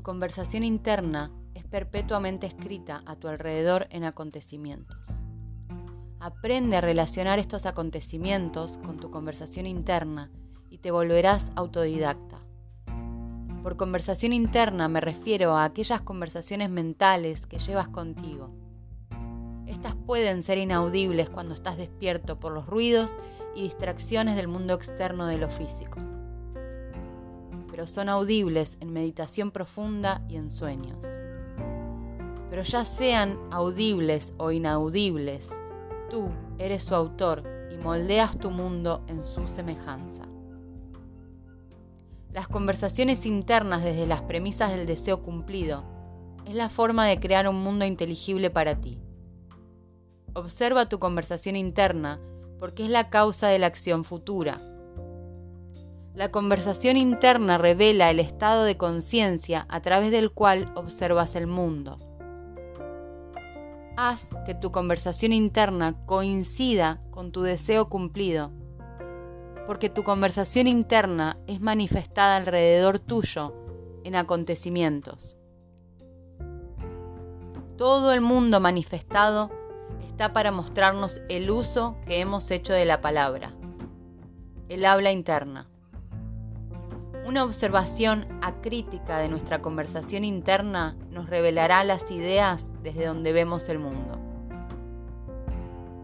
tu conversación interna es perpetuamente escrita a tu alrededor en acontecimientos. Aprende a relacionar estos acontecimientos con tu conversación interna y te volverás autodidacta. Por conversación interna me refiero a aquellas conversaciones mentales que llevas contigo. Estas pueden ser inaudibles cuando estás despierto por los ruidos y distracciones del mundo externo de lo físico. Pero son audibles en meditación profunda y en sueños. Pero ya sean audibles o inaudibles, tú eres su autor y moldeas tu mundo en su semejanza. Las conversaciones internas desde las premisas del deseo cumplido es la forma de crear un mundo inteligible para ti. Observa tu conversación interna porque es la causa de la acción futura. La conversación interna revela el estado de conciencia a través del cual observas el mundo. Haz que tu conversación interna coincida con tu deseo cumplido porque tu conversación interna es manifestada alrededor tuyo en acontecimientos. Todo el mundo manifestado está para mostrarnos el uso que hemos hecho de la palabra, el habla interna. Una observación acrítica de nuestra conversación interna nos revelará las ideas desde donde vemos el mundo.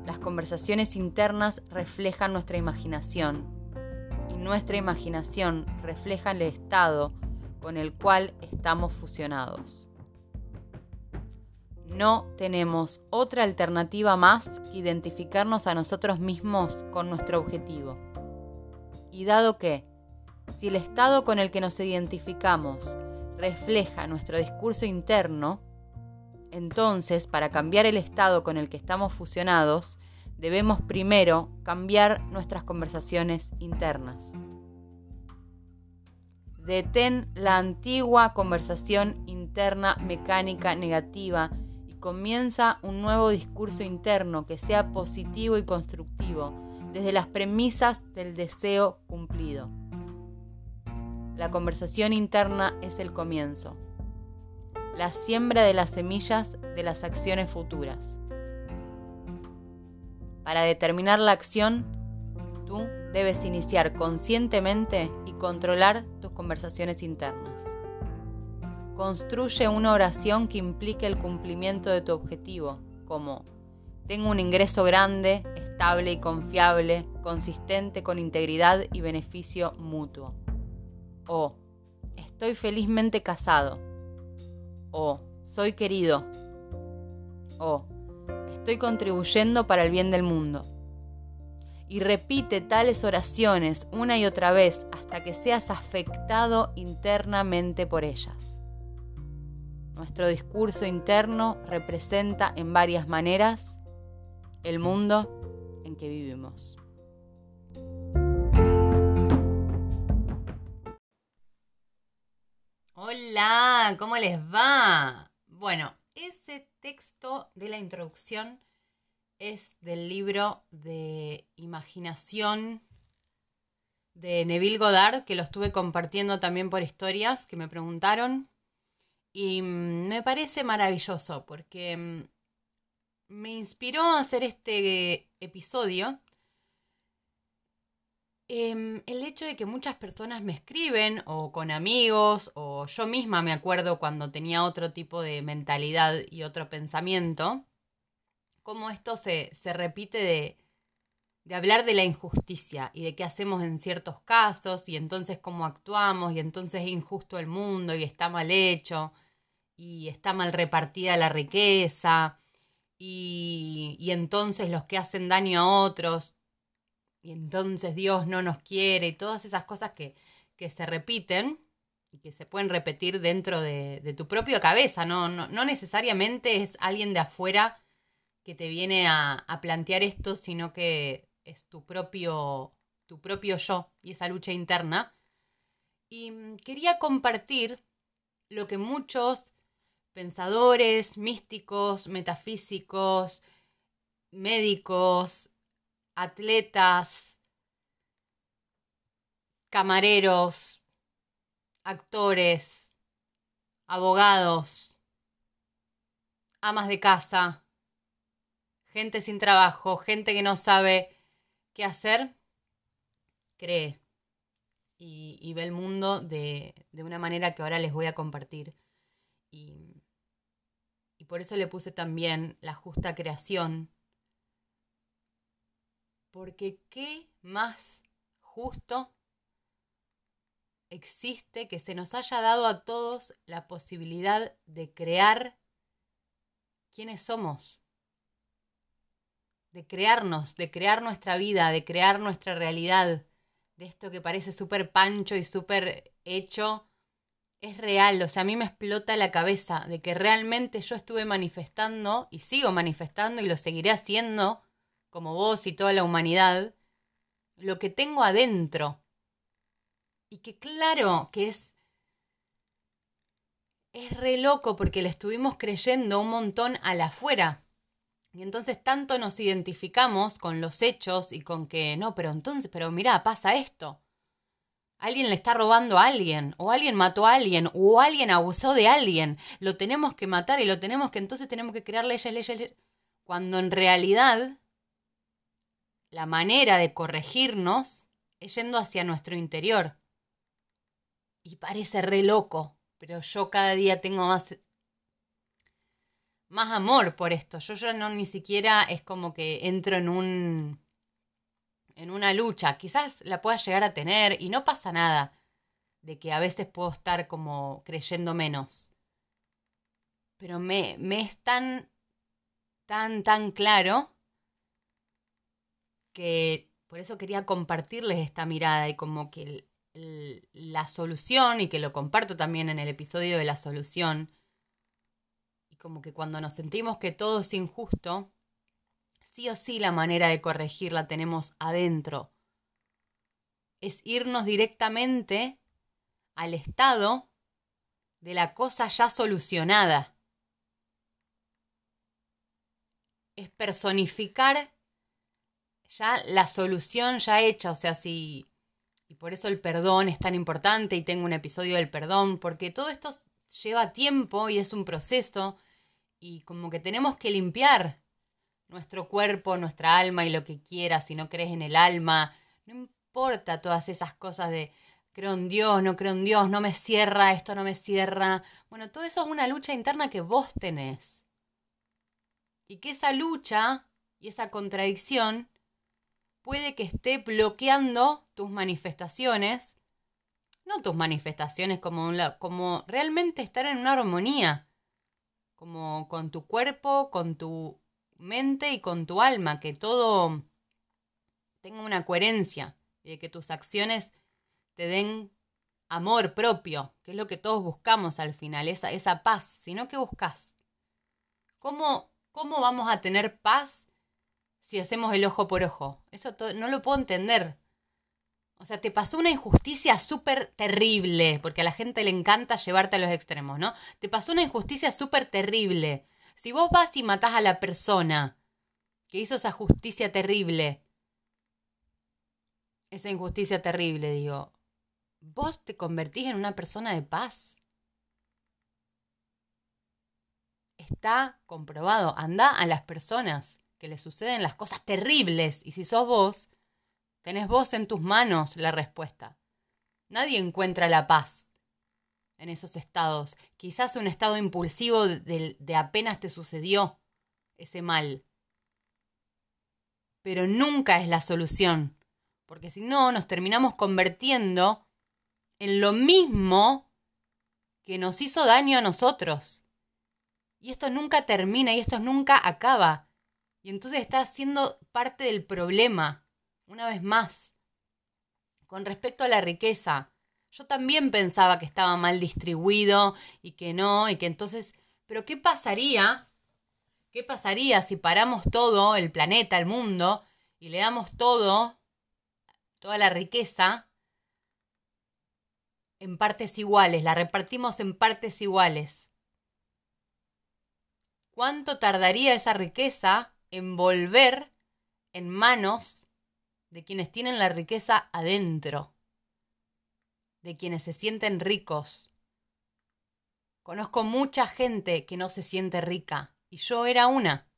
Las conversaciones internas reflejan nuestra imaginación nuestra imaginación refleja el estado con el cual estamos fusionados. No tenemos otra alternativa más que identificarnos a nosotros mismos con nuestro objetivo. Y dado que, si el estado con el que nos identificamos refleja nuestro discurso interno, entonces, para cambiar el estado con el que estamos fusionados, debemos primero cambiar nuestras conversaciones internas. Detén la antigua conversación interna mecánica negativa y comienza un nuevo discurso interno que sea positivo y constructivo desde las premisas del deseo cumplido. La conversación interna es el comienzo, la siembra de las semillas de las acciones futuras. Para determinar la acción, tú debes iniciar conscientemente y controlar tus conversaciones internas. Construye una oración que implique el cumplimiento de tu objetivo, como tengo un ingreso grande, estable y confiable, consistente con integridad y beneficio mutuo. O estoy felizmente casado. O soy querido. O estoy contribuyendo para el bien del mundo. Y repite tales oraciones una y otra vez hasta que seas afectado internamente por ellas. Nuestro discurso interno representa en varias maneras el mundo en que vivimos. Hola, ¿cómo les va? Bueno, ese texto de la introducción es del libro de imaginación de Neville Goddard, que lo estuve compartiendo también por historias que me preguntaron. Y mm, me parece maravilloso porque mm, me inspiró a hacer este episodio Em, el hecho de que muchas personas me escriben, o con amigos, o yo misma me acuerdo cuando tenía otro tipo de mentalidad y otro pensamiento, cómo esto se, se repite de, de hablar de la injusticia y de qué hacemos en ciertos casos, y entonces cómo actuamos, y entonces es injusto el mundo, y está mal hecho, y está mal repartida la riqueza, y, y entonces los que hacen daño a otros y entonces Dios no nos quiere y todas esas cosas que, se repiten y que se pueden repetir dentro de, tu propia cabeza, ¿no? ¿no? necesariamente es alguien de afuera que te viene a, plantear esto, sino que es tu propio, tu propio yo y esa lucha interna. Y mm, quería compartir lo que muchos pensadores, místicos, metafísicos, médicos, atletas, camareros, actores, abogados, amas de casa, gente sin trabajo, gente que no sabe qué hacer, cree y, ve el mundo de, una manera que ahora les voy a compartir. Y, y por eso le puse también la justa creación. Porque qué más justo existe que se nos haya dado a todos la posibilidad de crear quiénes somos, de crearnos, de crear nuestra vida, de crear nuestra realidad, de esto que parece súper pancho y súper hecho, es real, o sea, a mí me explota la cabeza de que realmente yo estuve manifestando y sigo manifestando y lo seguiré haciendo, como vos y toda la humanidad, lo que tengo adentro. Y que claro que es... Es re loco porque le estuvimos creyendo un montón a la afuera. Y entonces tanto nos identificamos con los hechos y con que, no, pero entonces, pero mira, pasa esto. Alguien le está robando a alguien, o alguien mató a alguien, o alguien abusó de alguien. Lo tenemos que matar y lo tenemos que, entonces tenemos que crear leyes, leyes, leyes. Cuando en realidad la manera de corregirnos es yendo hacia nuestro interior. Y parece re loco, pero yo cada día tengo más más amor por esto. Yo ya no ni siquiera es como que entro en un en una lucha. Quizás la pueda llegar a tener y no pasa nada de que a veces puedo estar como creyendo menos. Pero me, me es tan, tan, tan claro que por eso quería compartirles esta mirada y como que la solución, y que lo comparto también en el episodio de la solución, como que cuando nos sentimos que todo es injusto, sí o sí la manera de corregir la tenemos adentro. Es irnos directamente al estado de la cosa ya solucionada. Es personificar ya la solución ya hecha, o sea, si... Y por eso el perdón es tan importante y tengo un episodio del perdón, porque todo esto lleva tiempo y es un proceso y como que tenemos que limpiar nuestro cuerpo, nuestra alma y lo que quieras, si no crees en el alma, no importa todas esas cosas de creo en Dios, no creo en Dios, no me cierra, esto no me cierra. Bueno, todo eso es una lucha interna que vos tenés. Y que esa lucha y esa contradicción puede que esté bloqueando tus manifestaciones, no tus manifestaciones como, como realmente estar en una armonía como con tu cuerpo, con tu mente y con tu alma, que todo tenga una coherencia y de que tus acciones te den amor propio, que es lo que todos buscamos al final, esa, esa paz, sino que buscas. ¿Cómo, ¿Cómo vamos a tener paz si hacemos el ojo por ojo? Eso no lo puedo entender. O sea, te pasó una injusticia súper terrible, porque a la gente le encanta llevarte a los extremos, ¿no? Te pasó una injusticia súper terrible. Si vos vas y matás a la persona que hizo esa justicia terrible, esa injusticia terrible, digo, vos te convertís en una persona de paz. Está comprobado. Anda a las personas que les suceden las cosas terribles y si sos vos, Tenés vos en tus manos la respuesta. Nadie encuentra la paz en esos estados. Quizás un estado impulsivo de, de, apenas te sucedió ese mal. Pero nunca es la solución. Porque si no, nos terminamos convirtiendo en lo mismo que nos hizo daño a nosotros. Y esto nunca termina y esto nunca acaba. Y entonces está siendo parte del problema una vez más, con respecto a la riqueza, yo también pensaba que estaba mal distribuido y que no, y que entonces, pero ¿qué pasaría? ¿Qué pasaría si paramos todo, el planeta, el mundo, y le damos todo, toda la riqueza, en partes iguales, la repartimos en partes iguales? ¿Cuánto tardaría esa riqueza en volver en manos de quienes tienen la riqueza adentro, de quienes se sienten ricos. Conozco mucha gente que no se siente rica y yo era una.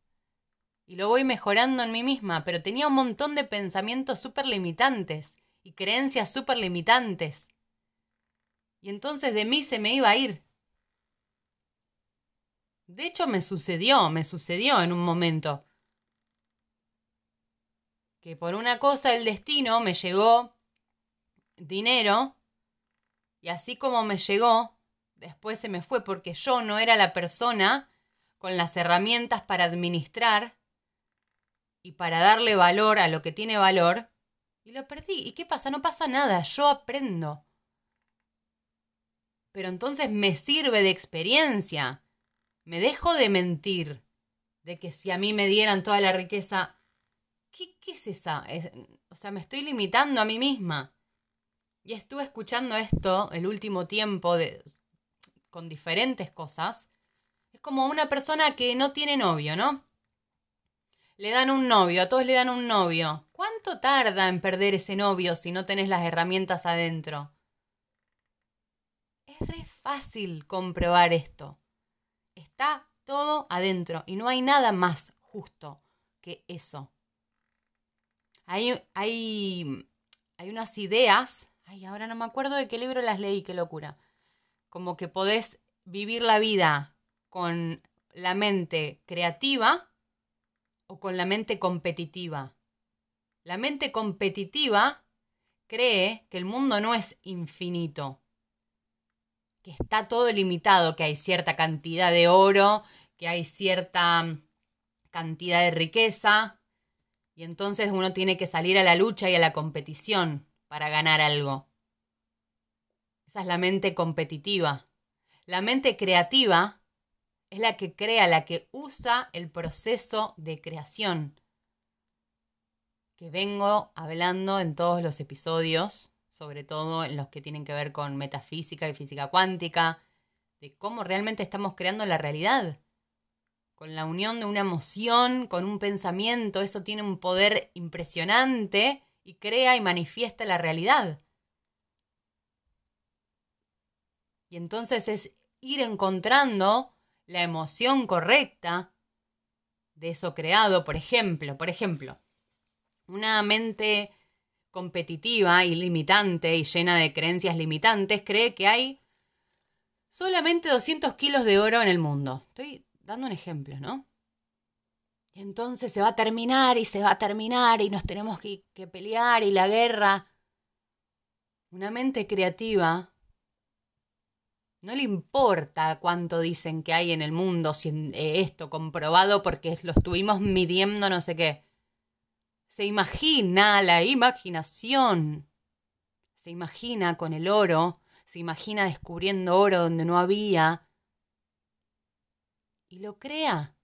Y lo voy mejorando en mí misma, pero tenía un montón de pensamientos súper limitantes y creencias súper limitantes. Y entonces de mí se me iba a ir. De hecho, me sucedió, me sucedió en un momento. Que por una cosa del destino me llegó dinero y así como me llegó, después se me fue porque yo no era la persona con las herramientas para administrar y para darle valor a lo que tiene valor y lo perdí. ¿Y qué pasa? No pasa nada, yo aprendo. Pero entonces me sirve de experiencia. Me dejo de mentir. De que si a mí me dieran toda la riqueza... ¿Qué, es esa? o sea, me estoy limitando a mí misma. Y estuve escuchando esto el último tiempo de, con diferentes cosas. Es como una persona que no tiene novio, ¿no? Le dan un novio, a todos le dan un novio. ¿Cuánto tarda en perder ese novio si no tenés las herramientas adentro? Es re fácil comprobar esto. Está todo adentro y no hay nada más justo que eso. Hay, hay, hay unas ideas Ay, ahora no me acuerdo de qué libro las leí, qué locura. Como que podés vivir la vida con la mente creativa o con la mente competitiva. La mente competitiva cree que el mundo no es infinito, que está todo limitado, que hay cierta cantidad de oro, que hay cierta cantidad de riqueza, y entonces uno tiene que salir a la lucha y a la competición para ganar algo. Esa es la mente competitiva. La mente creativa es la que crea, la que usa el proceso de creación que vengo hablando en todos los episodios, sobre todo en los que tienen que ver con metafísica y física cuántica, de cómo realmente estamos creando la realidad. Con la unión de una emoción, con un pensamiento, eso tiene un poder impresionante y crea y manifiesta la realidad. Y entonces es ir encontrando la emoción correcta de eso creado. Por ejemplo, por ejemplo, una mente competitiva y limitante y llena de creencias limitantes cree que hay solamente 200 kilos de oro en el mundo. Estoy dando un ejemplo, ¿no? entonces se va a terminar y se va a terminar y nos tenemos que, pelear y la guerra. Una mente creativa no le importa cuánto dicen que hay en el mundo, si eh, esto comprobado porque lo estuvimos midiendo no sé qué. Se imagina la imaginación. Se imagina con el oro, se imagina descubriendo oro donde no había. Y lo crea.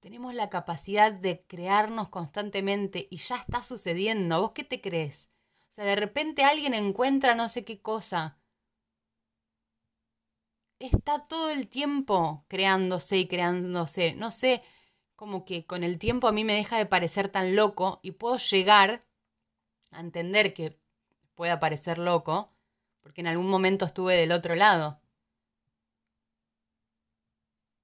Tenemos la capacidad de crearnos constantemente y ya está sucediendo. ¿Vos qué te crees? O sea, de repente alguien encuentra no sé qué cosa. Está todo el tiempo creándose y creándose. No sé, como que con el tiempo a mí me deja de parecer tan loco y puedo llegar a entender que pueda parecer loco, porque en algún momento estuve del otro lado.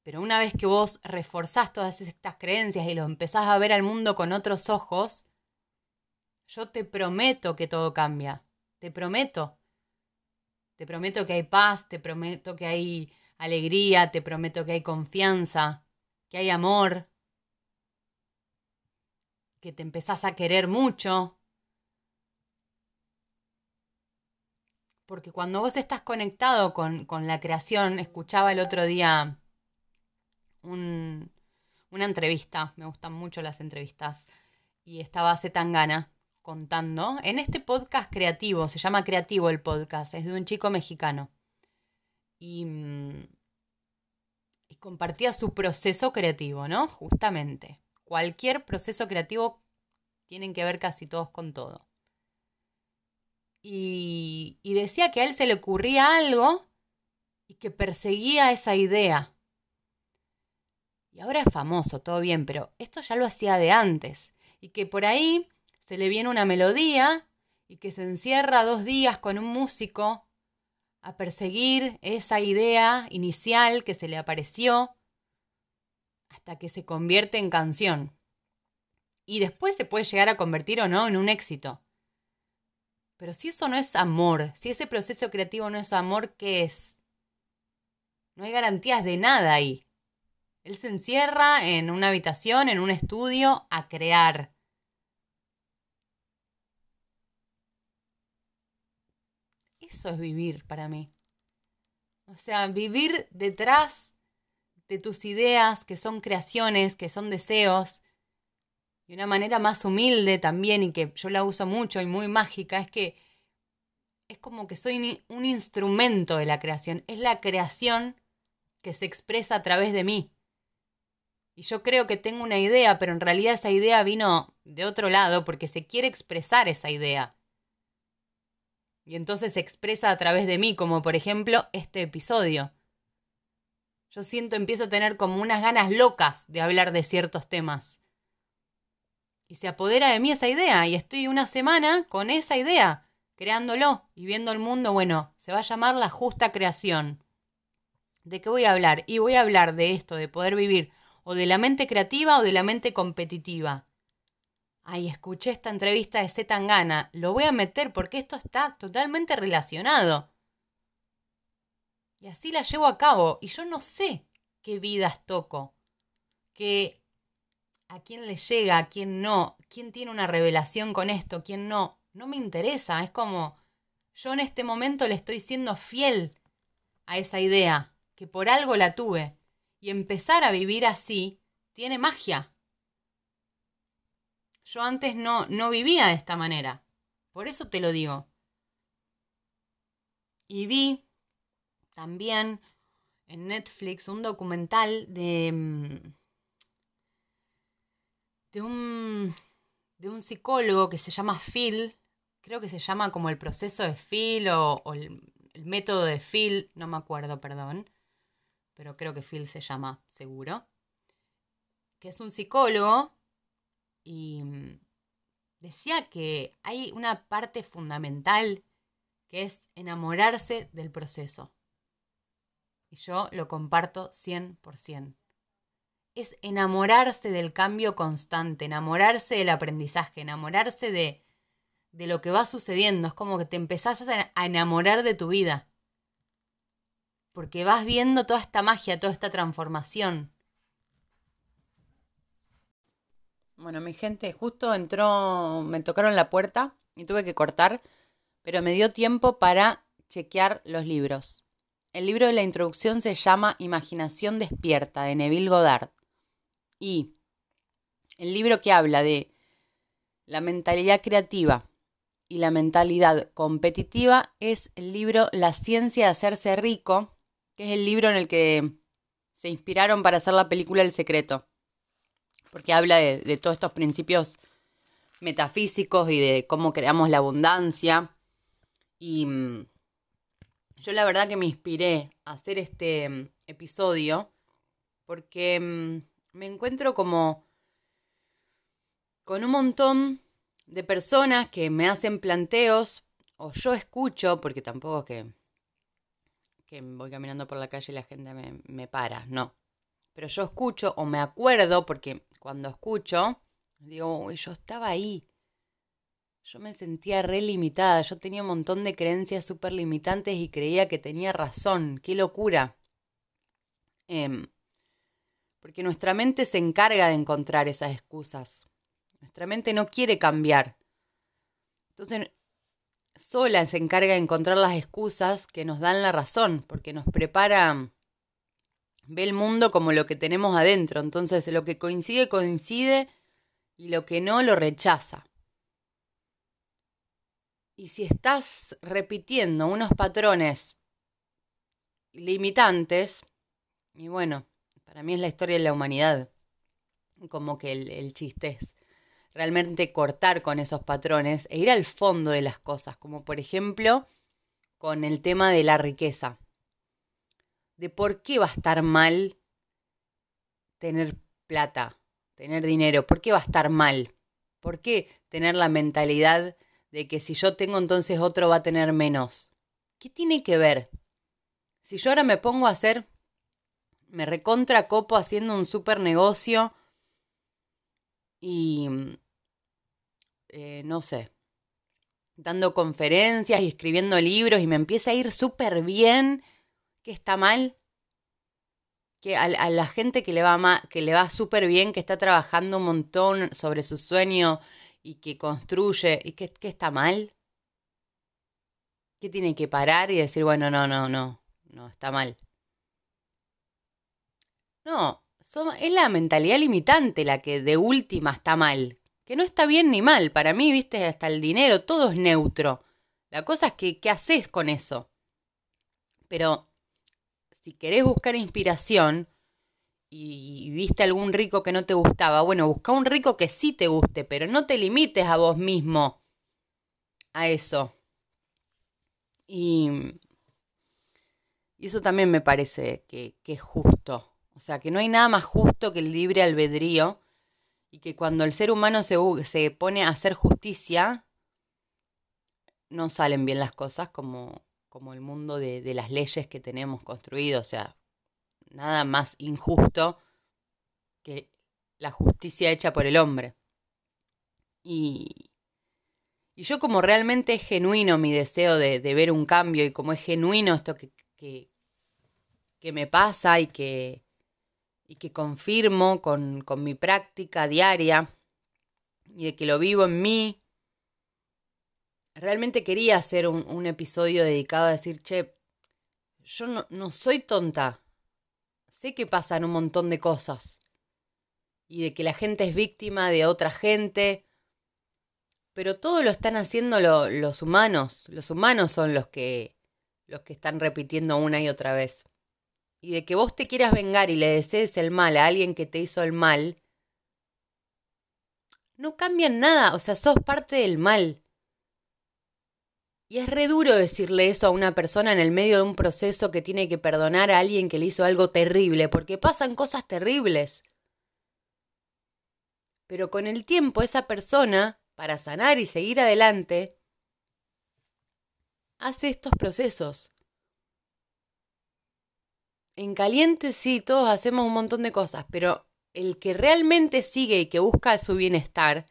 Pero una vez que vos reforzás todas estas creencias y lo empezás a ver al mundo con otros ojos, yo te prometo que todo cambia. Te prometo. Te prometo que hay paz, te prometo que hay alegría, te prometo que hay confianza, que hay amor, que te empezás a querer mucho. Porque cuando vos estás conectado con, con la creación, escuchaba el otro día una entrevista, me gustan mucho las entrevistas, y estaba Zetangana contando en este podcast creativo, se llama Creativo el podcast, es de un chico mexicano. Y, mm, y compartía su proceso creativo, ¿no? Justamente. Cualquier proceso creativo tienen que ver casi todos con todo. Y, y, decía que a él se le ocurría algo y que perseguía esa idea. Y ahora es famoso, todo bien, pero esto ya lo hacía de antes. Y que por ahí se le viene una melodía y que se encierra dos días con un músico a perseguir esa idea inicial que se le apareció hasta que se convierte en canción. Y después se puede llegar a convertir o no en un éxito. Pero si eso no es amor, si ese proceso creativo no es amor, ¿qué es? No hay garantías de nada ahí. Él se encierra en una habitación, en un estudio, a crear. Eso es vivir para mí. O sea, vivir detrás de tus ideas, que son creaciones, que son deseos, y una manera más humilde también, y que yo la uso mucho y muy mágica, es que es como que soy un instrumento de la creación. Es la creación que se expresa a través de mí. Y yo creo que tengo una idea, pero en realidad esa idea vino de otro lado porque se quiere expresar esa idea. Y entonces se expresa a través de mí, como por ejemplo este episodio. Yo siento, empiezo a tener como unas ganas locas de hablar de ciertos temas. Y se apodera de mí esa idea y estoy una semana con esa idea, creándolo y viendo el mundo, bueno, se va a llamar la justa creación. ¿De qué voy a hablar? Y voy a hablar de esto, de poder vivir o de la mente creativa o de la mente competitiva. Ay, escuché esta entrevista de Z Tangana, lo voy a meter porque esto está totalmente relacionado. Y así la llevo a cabo. Y yo no sé qué vidas toco, que a quién le llega, a quién no, quién tiene una revelación con esto, quién no. No me interesa, es como yo en este momento le estoy siendo fiel a esa idea, que por algo la tuve y empezar a vivir así tiene magia. Yo antes no, no vivía de esta manera. Por eso te lo digo. Y vi también en Netflix un documental de, mm, de, un, de un psicólogo que se llama Phil. Creo que se llama como el proceso de Phil o, el, el método de Phil, no me acuerdo, perdón pero creo que Phil se llama seguro, que es un psicólogo y mm, decía que hay una parte fundamental que es enamorarse del proceso. Y yo lo comparto 100%. Es enamorarse del cambio constante, enamorarse del aprendizaje, enamorarse de, de lo que va sucediendo. Es como que te empezás a enamorar de tu vida porque vas viendo toda esta magia, toda esta transformación. Bueno, mi gente, justo entró, me tocaron la puerta y tuve que cortar, pero me dio tiempo para chequear los libros. El libro de la introducción se llama Imaginación despierta de Neville Goddard. Y el libro que habla de la mentalidad creativa y la mentalidad competitiva es el libro La ciencia de hacerse rico que es el libro en el que se inspiraron para hacer la película El Secreto, porque habla de, todos estos principios metafísicos y de cómo creamos la abundancia. Y mm, yo la verdad que me inspiré a hacer este mm, episodio porque mm, me encuentro como con un montón de personas que me hacen planteos o yo escucho, porque tampoco es que que voy caminando por la calle y la gente me, para, no. Pero yo escucho o me acuerdo, porque cuando escucho, digo, yo estaba ahí. Yo me sentía re limitada, yo tenía un montón de creencias súper limitantes y creía que tenía razón. ¡Qué locura! Em, porque nuestra mente se encarga de encontrar esas excusas. Nuestra mente no quiere cambiar. Entonces, sola se encarga de encontrar las excusas que nos dan la razón, porque nos prepara, ve el mundo como lo que tenemos adentro, entonces lo que coincide coincide y lo que no lo rechaza. Y si estás repitiendo unos patrones limitantes, y bueno, para mí es la historia de la humanidad, como que el, el chiste es realmente cortar con esos patrones e ir al fondo de las cosas, como por ejemplo con el tema de la riqueza, de por qué va a estar mal tener plata, tener dinero, por qué va a estar mal, por qué tener la mentalidad de que si yo tengo entonces otro va a tener menos. ¿qué tiene que ver? Si yo ahora me pongo a hacer, me recontra copo haciendo un super negocio y, eh, no sé, dando conferencias y escribiendo libros y me empieza a ir súper bien, que está mal, que a, la gente que le va que le va súper bien, que está trabajando un montón sobre su sueño y que construye, y que, está mal, que tiene que parar y decir, bueno, no, no, no, no, está mal. No, es la mentalidad limitante la que de última está mal, que no está bien ni mal, para mí, viste, hasta el dinero, todo es neutro. La cosa es que, ¿qué haces con eso? Pero si querés buscar inspiración y viste algún rico que no te gustaba, bueno, busca un rico que sí te guste, pero no te limites a vos mismo a eso. Y, eso también me parece que, que es justo. O sea, que no hay nada más justo que el libre albedrío y que cuando el ser humano se, se pone a hacer justicia, no salen bien las cosas como, como el mundo de, de las leyes que tenemos construido. O sea, nada más injusto que la justicia hecha por el hombre. Y, y yo como realmente es genuino mi deseo de, de, ver un cambio y como es genuino esto que, que, que me pasa y que, y que confirmo con, con, mi práctica diaria y de que lo vivo en mí realmente quería hacer un, episodio dedicado a decir, che, yo no, no soy tonta. Sé que pasan un montón de cosas. Y de que la gente es víctima de otra gente. Pero todo lo están haciendo los humanos. Los humanos son los que, los que están repitiendo una y otra vez. Y de que vos te quieras vengar y le desees el mal a alguien que te hizo el mal, no cambian nada. O sea, sos parte del mal. Y es re duro decirle eso a una persona en el medio de un proceso que tiene que perdonar a alguien que le hizo algo terrible, porque pasan cosas terribles. Pero con el tiempo esa persona, para sanar y seguir adelante, hace estos procesos. En caliente sí, todos hacemos un montón de cosas, pero el que realmente sigue y que busca su bienestar,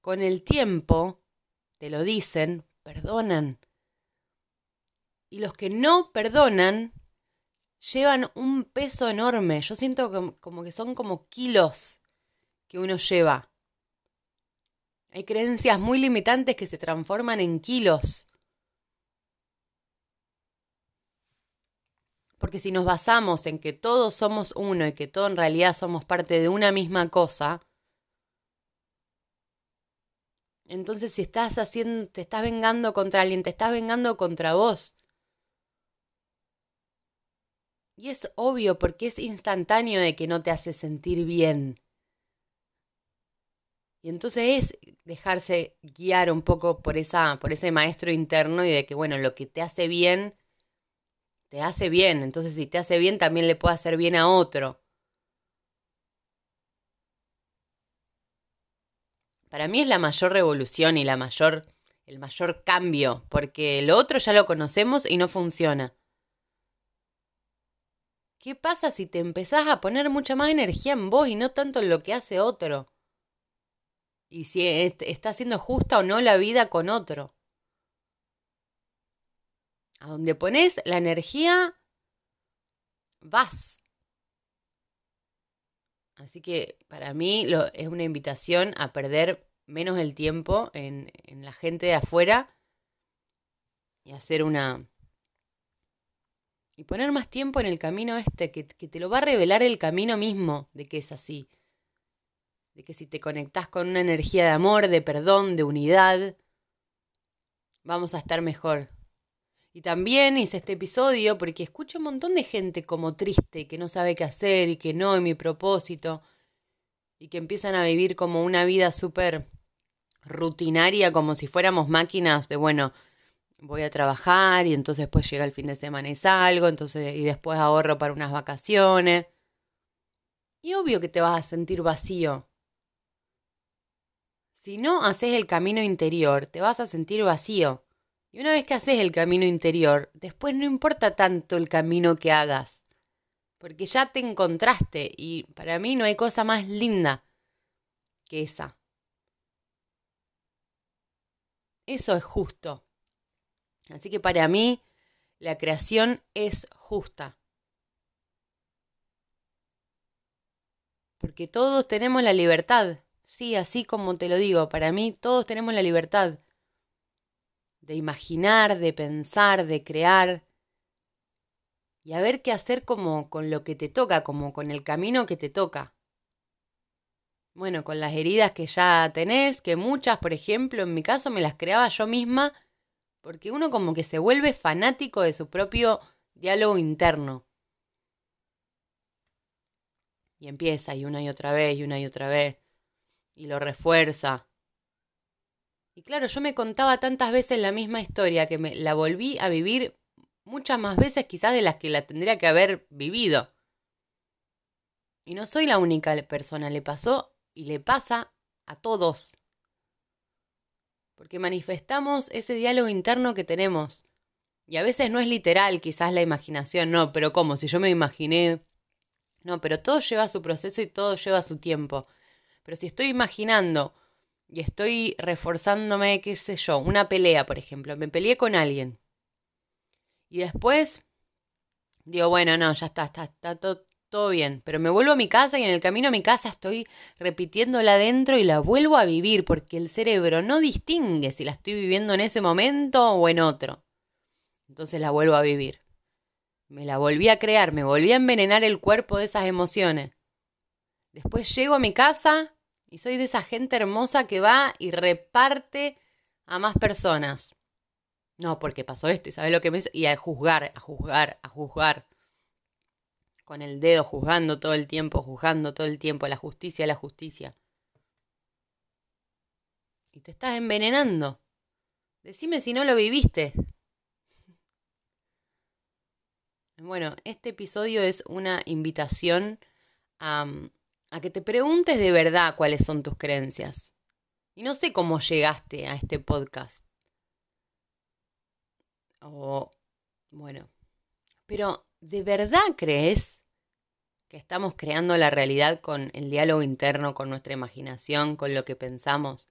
con el tiempo, te lo dicen, perdonan. Y los que no perdonan llevan un peso enorme. Yo siento como que son como kilos que uno lleva. Hay creencias muy limitantes que se transforman en kilos. Porque si nos basamos en que todos somos uno y que todos en realidad somos parte de una misma cosa, entonces, si estás haciendo, te estás vengando contra alguien, te estás vengando contra vos. Y es obvio porque es instantáneo de que no te hace sentir bien. Y entonces es dejarse guiar un poco por, esa, por ese maestro interno y de que, bueno, lo que te hace bien, te hace bien. Entonces, si te hace bien, también le puede hacer bien a otro. Para mí es la mayor revolución y la mayor, el mayor cambio, porque lo otro ya lo conocemos y no funciona. ¿Qué pasa si te empezás a poner mucha más energía en vos y no tanto en lo que hace otro? Y si está siendo justa o no la vida con otro. A donde pones la energía, vas. Así que para mí lo, es una invitación a perder menos el tiempo en, en la gente de afuera y hacer una... Y poner más tiempo en el camino este, que, que te lo va a revelar el camino mismo de que es así. De que si te conectás con una energía de amor, de perdón, de unidad, vamos a estar mejor. Y también hice este episodio porque escucho un montón de gente como triste, que no sabe qué hacer y que no es mi propósito, y que empiezan a vivir como una vida súper rutinaria, como si fuéramos máquinas de, bueno, voy a trabajar y entonces después llega el fin de semana y salgo, entonces y después ahorro para unas vacaciones. Y obvio que te vas a sentir vacío. Si no haces el camino interior, te vas a sentir vacío Y una vez que haces el camino interior, después no importa tanto el camino que hagas, porque ya te encontraste y para mí no hay cosa más linda que esa. Eso es justo. Así que para mí la creación es justa. Porque todos tenemos la libertad. Sí, así como te lo digo, para mí todos tenemos la libertad de imaginar, de pensar, de crear y a ver qué hacer como con lo que te toca, como con el camino que te toca. Bueno, con las heridas que ya tenés, que muchas, por ejemplo, en mi caso me las creaba yo misma, porque uno como que se vuelve fanático de su propio diálogo interno. Y empieza y una y otra vez y una y otra vez. Y lo refuerza. Y claro, yo me contaba tantas veces la misma historia que me la volví a vivir muchas más veces quizás de las que la tendría que haber vivido. Y no soy la única persona, le pasó y le pasa a todos. Porque manifestamos ese diálogo interno que tenemos. Y a veces no es literal, quizás la imaginación, no, pero ¿cómo? Si yo me imaginé no, pero todo lleva su proceso y todo lleva su tiempo. Pero si estoy imaginando y estoy reforzándome, qué sé yo, una pelea, por ejemplo, me peleé con alguien. Y después digo, bueno, no, ya está, está, está todo, todo bien. Pero me vuelvo a mi casa y en el camino a mi casa estoy repitiéndola adentro y la vuelvo a vivir porque el cerebro no distingue si la estoy viviendo en ese momento o en otro. Entonces la vuelvo a vivir. Me la volví a crear, me volví a envenenar el cuerpo de esas emociones. Después llego a mi casa y soy de esa gente hermosa que va y reparte a más personas. No, porque pasó esto y sabes lo que me hizo. Y a juzgar, a juzgar, a juzgar. Con el dedo juzgando todo el tiempo, juzgando todo el tiempo. La justicia, la justicia. Y te estás envenenando. Decime si no lo viviste. Bueno, este episodio es una invitación a, a, que te preguntes de verdad cuáles son tus creencias. Y no sé cómo llegaste a este podcast. O, bueno, pero ¿de verdad crees que estamos creando la realidad con el diálogo interno, con nuestra imaginación, con lo que pensamos?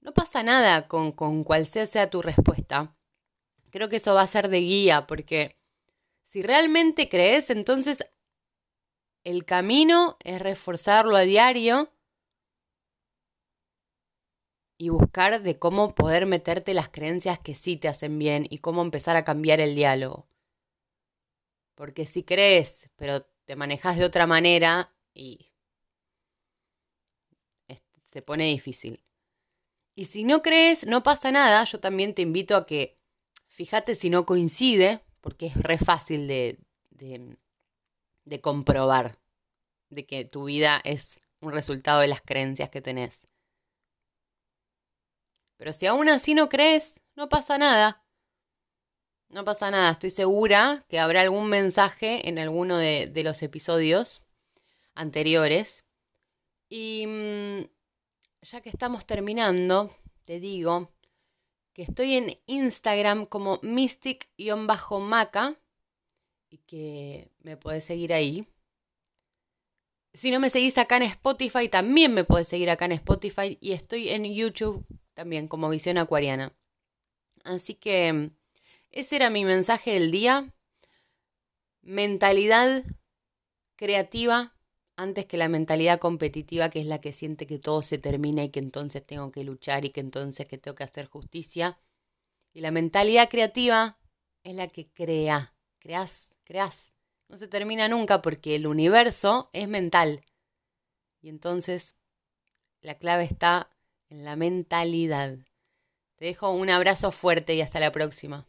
No pasa nada con, con cual sea, sea tu respuesta creo que eso va a ser de guía, porque si realmente crees, entonces el camino es reforzarlo a diario y buscar de cómo poder meterte las creencias que sí te hacen bien y cómo empezar a cambiar el diálogo. Porque si crees, pero te manejas de otra manera y se pone difícil. Y si no crees, no pasa nada, yo también te invito a que Fíjate si no coincide, porque es re fácil de, de, comprobar de que tu vida es un resultado de las creencias que tenés. Pero si aún así no crees, no pasa nada. No pasa nada, estoy segura que habrá algún mensaje en alguno de, de los episodios anteriores. Y mm, ya que estamos terminando, te digo que estoy en Instagram como mystic-maca y que me puedes seguir ahí. Si no me seguís acá en Spotify, también me puedes seguir acá en Spotify y estoy en YouTube también como Visión Acuariana. Así que ese era mi mensaje del día. Mentalidad creativa antes que la mentalidad competitiva, que es la que siente que todo se termina y que entonces tengo que luchar y que entonces que tengo que hacer justicia. Y la mentalidad creativa es la que crea, creas, creas. No se termina nunca porque el universo es mental. Y entonces la clave está en la mentalidad. Te dejo un abrazo fuerte y hasta la próxima.